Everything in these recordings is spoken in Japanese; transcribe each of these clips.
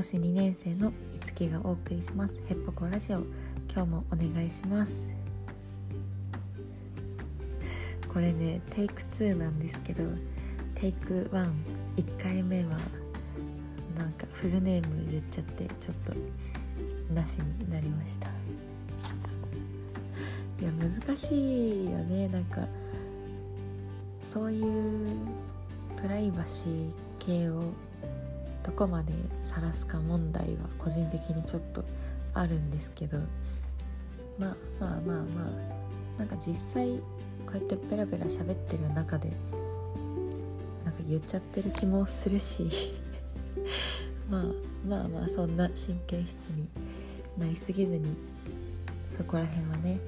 護士2年生のいつきがお送りします。ヘッポコラジオ。今日もお願いします。これねテイク2なんですけどテイク11回目はなんかフルネーム言っちゃってちょっとなしになりました。いや難しいよね。なんかそういうプライバシー系をどこまで晒すか問題は個人的にちょっとあるんですけどまあまあまあまあなんか実際こうやってペラペラ喋ってる中でなんか言っちゃってる気もするし まあまあまあそんな神経質になりすぎずにそこら辺はね、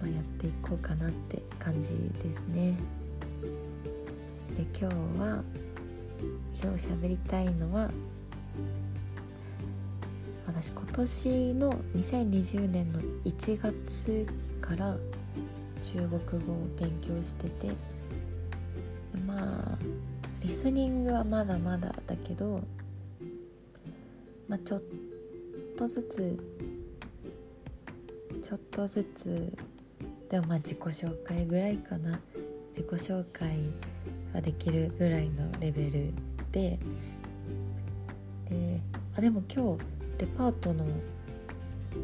まあ、やっていこうかなって感じですね。で今日は今日喋りたいのは私今年の2020年の1月から中国語を勉強しててまあリスニングはまだまだだけど、まあ、ちょっとずつちょっとずつでもまあ自己紹介ぐらいかな。自己紹介ができるぐらいのレベルで。であでも今日デパートの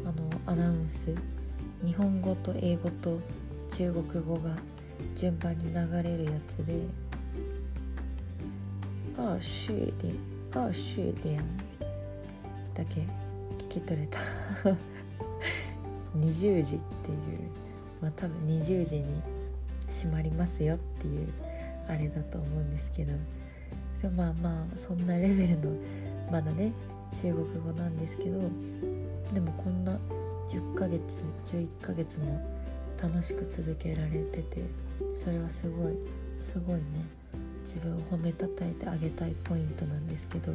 あのアナウンス日本語と英語と中国語が順番に流れるやつで「ああしでああしでやん」だけ聞き取れた。20時っていうまあ多分20時に閉まりますよっていうあれだと思うんですけど。でもまあまあそんなレベルのまだね中国語なんですけど。でもこんな10ヶ月11ヶ月も楽しく続けられてて。それはすごいすごいね。自分を褒めたたえてあげたいポイントなんですけど。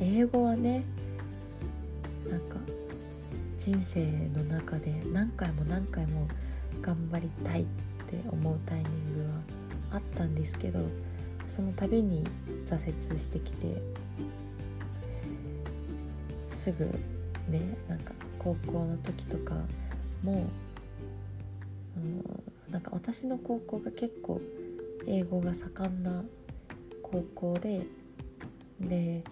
英語はねなんか人生の中で何回も何回も頑張りたい。っって思うタイミングはあったんですけどその度に挫折してきてすぐねなんか高校の時とかもうんなんか私の高校が結構英語が盛んな高校でで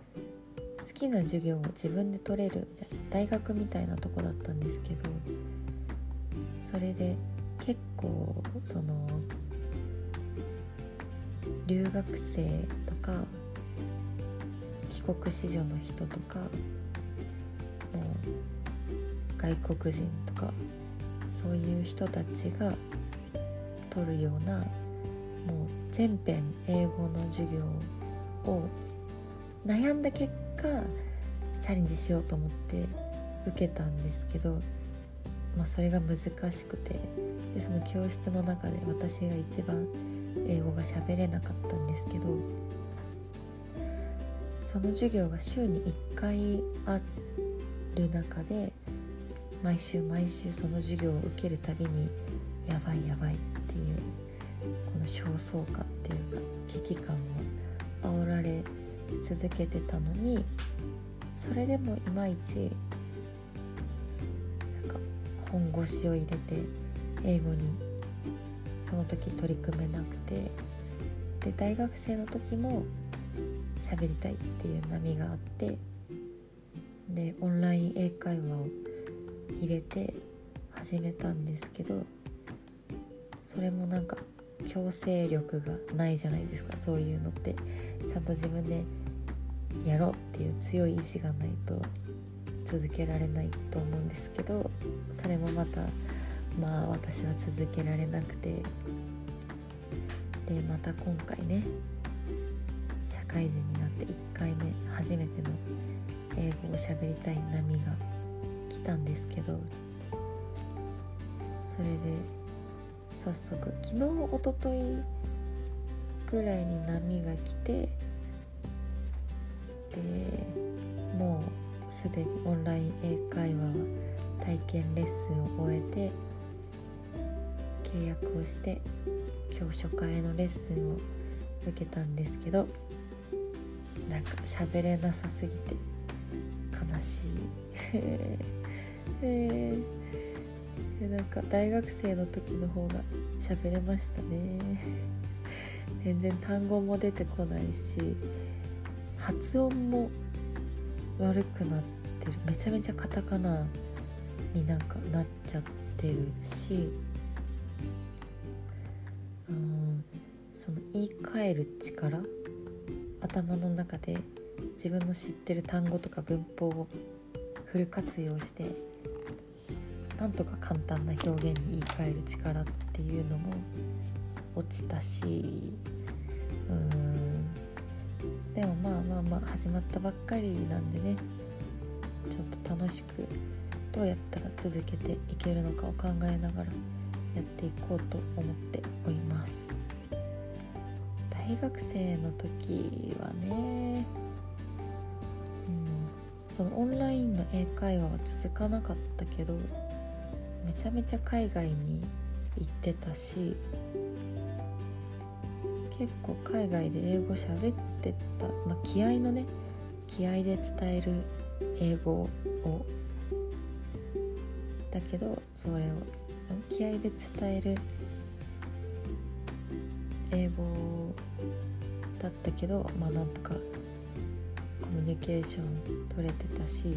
好きな授業を自分で取れるみたいな大学みたいなとこだったんですけどそれで結構その留学生とか帰国子女の人とかもう外国人とかそういう人たちが取るようなもう全編英語の授業を悩んだ結果チャレンジしようと思って受けたんですけど、まあ、それが難しくて。でその教室の中で私が一番英語が喋れなかったんですけどその授業が週に1回ある中で毎週毎週その授業を受けるたびにやばいやばいっていうこの焦燥感っていうか危機感を煽られ続けてたのにそれでもいまいちなんか本腰を入れて英語にその時取り組めなくてで大学生の時も喋りたいっていう波があってでオンライン英会話を入れて始めたんですけどそれもなんか強制力がないじゃないですかそういうのって。ちゃんと自分でやろうっていう強い意志がないと続けられないと思うんですけどそれもまたまあ私は続けられなくて。でまた今回ね社会人になって1回目初めての英語を喋りたい波が来たんですけどそれで早速昨日おとといぐらいに波が来てでもうすでにオンライン英会話は体験レッスンを終えて契約をして今日初回のレッスンを受けたんですけどなんか喋れなさすぎて悲しい。えー、なんか大学生の時の方が喋れましたね。全然単語も出てこないし発音も悪くなってる。めちゃめちゃカタカナになんかなっちゃってるしその言い換える力頭の中で自分の知ってる単語とか文法をフル活用してなんとか簡単な表現に言い換える力っていうのも落ちたしうん。でもまあまあまあ始まったばっかりなんでねちょっと楽しくどうやったら続けていけるのかを考えながらやっていこうと思っております。大学生の時はねうんそのオンラインの英会話は続かなかったけどめちゃめちゃ海外に行ってたし結構海外で英語喋ってた、まあ、気合のね気合で伝える英語を。だけどそれを気合で伝える英語をだったけどまあなんとかコミュニケーション取れてたし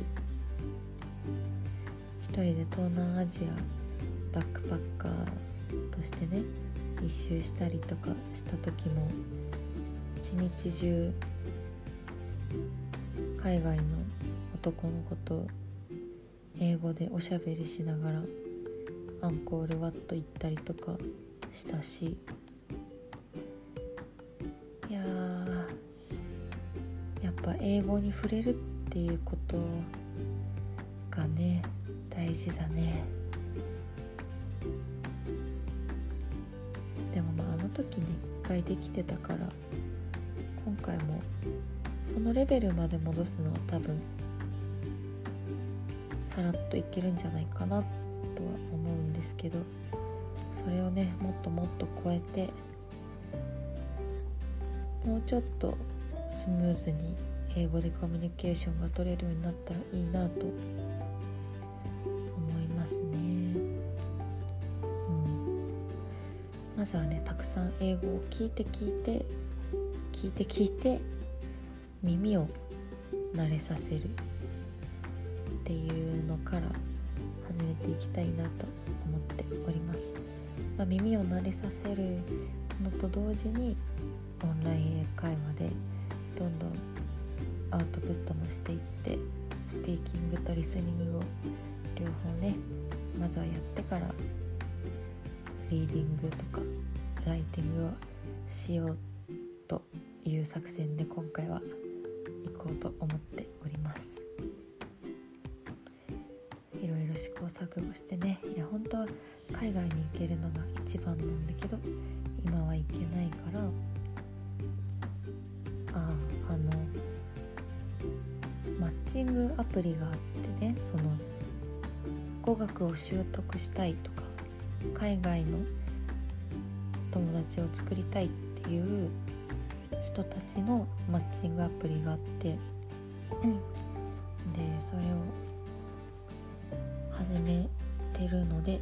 一人で東南アジアバックパッカーとしてね一周したりとかした時も一日中海外の男の子と英語でおしゃべりしながらアンコールワット行ったりとかしたしややっぱ英語に触れるっていうことがね大事だねでもまああの。時に1回できてたから今回もそのレベルまで戻すのは多分さらっといけるんじゃないかなとは思うんですけどそれをねもっともっと超えてもうちょっとスムーズに英語でコミュニケーションが取れるようになったらいいなと思いますね。うんまずはねたくさん英語を聞いて聞いて聞いて聞いて耳を慣れさせるっていうのから始めていきたいなと思っております、まあ、耳を慣れさせるのと同時にオンライン英会話でどんどんアウトプットもしていってスピーキングとリスニングを両方ねまずはやってからリーディングとかライティングをしようという作戦で今回は行こうと思っております。いろいろ試行錯誤してねいや本当は海外に行けるのが一番なんだけど今は行けないからチングアプリがあってねその語学を習得したいとか海外の友達を作りたいっていう人たちのマッチングアプリがあって、でそれを始めてるので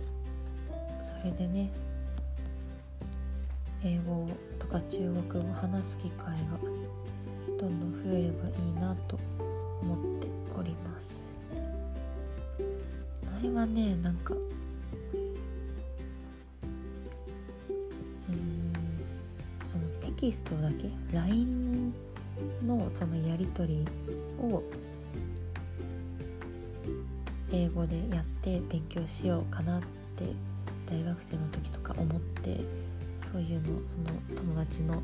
それでね英語とか中国語を話す機会がどんどん増えればいいなと思っております。前はねなんかうんそのテキストだけ LINE のそのやり取りを英語でやって勉強しようかなって大学生の時とか思ってそういうのその友達の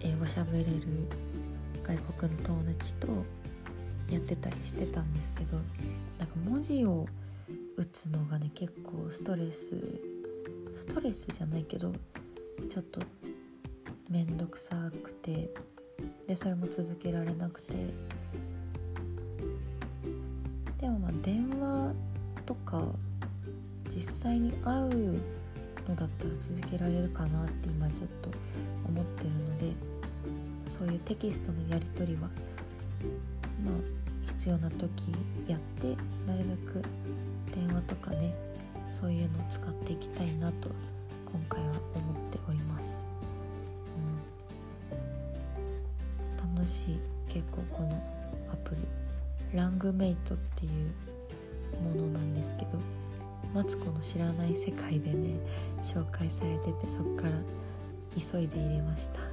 英語喋れる外国の友達とやってたりしてたんですけどなんか文字を打つのがね結構ストレスストレスじゃないけどちょっと面倒くさくてでそれも続けられなくて。でもまあ電話とか実際に会うのだったら続けられるかなって今ちょっと思ってるのでそういうテキストのやり取りはまあ必要な時やってなるべく電話とかねそういうのを使っていきたいなと今回は思っております、うん、楽しい結構このアプリ。ラングメイトっていうものなんですけどマツコの知らない世界でね紹介されててそっから急いで入れました。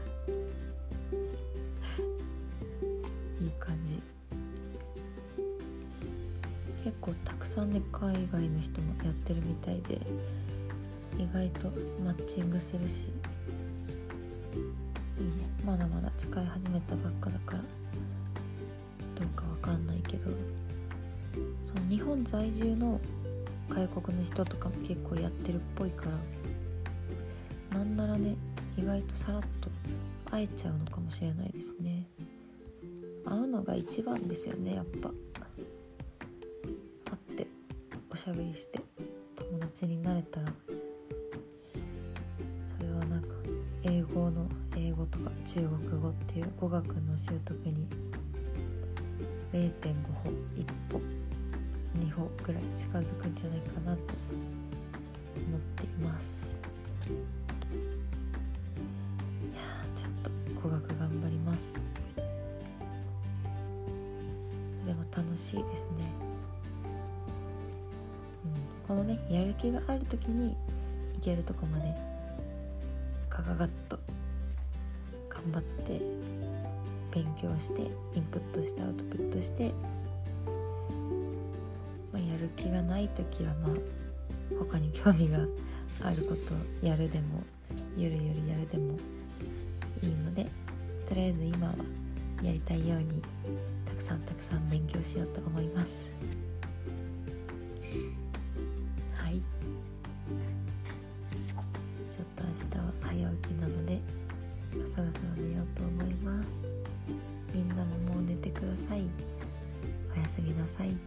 さんね海外の人もやってるみたいで意外とマッチングするしいいね。まだまだ使い始めたばっかだからどうかわかんないけどその日本在住の外国の人とかも結構やってるっぽいからなんならね意外とさらっと会えちゃうのかもしれないですね。会うのが一番ですよねやっぱ。しゃべりして友達になれたらそれはなんか英語の英語とか中国語っていう語学の習得に0.5歩1歩2歩ぐらい近づくんじゃないかなと思っています。いやちょっと語学頑張ります。でも楽しいですね、のねやる気がある時にいけるとこまでガガガッと頑張って勉強してインプットしてアウトプットしてまやる気がない時はまあ他に興味が あることをやるでもゆるゆるやるでもいいのでとりあえず今はやりたいようにたくさんたくさん勉強しようと思います。そろそろ寝ようと思います。みんなももう寝てください。おやすみなさい。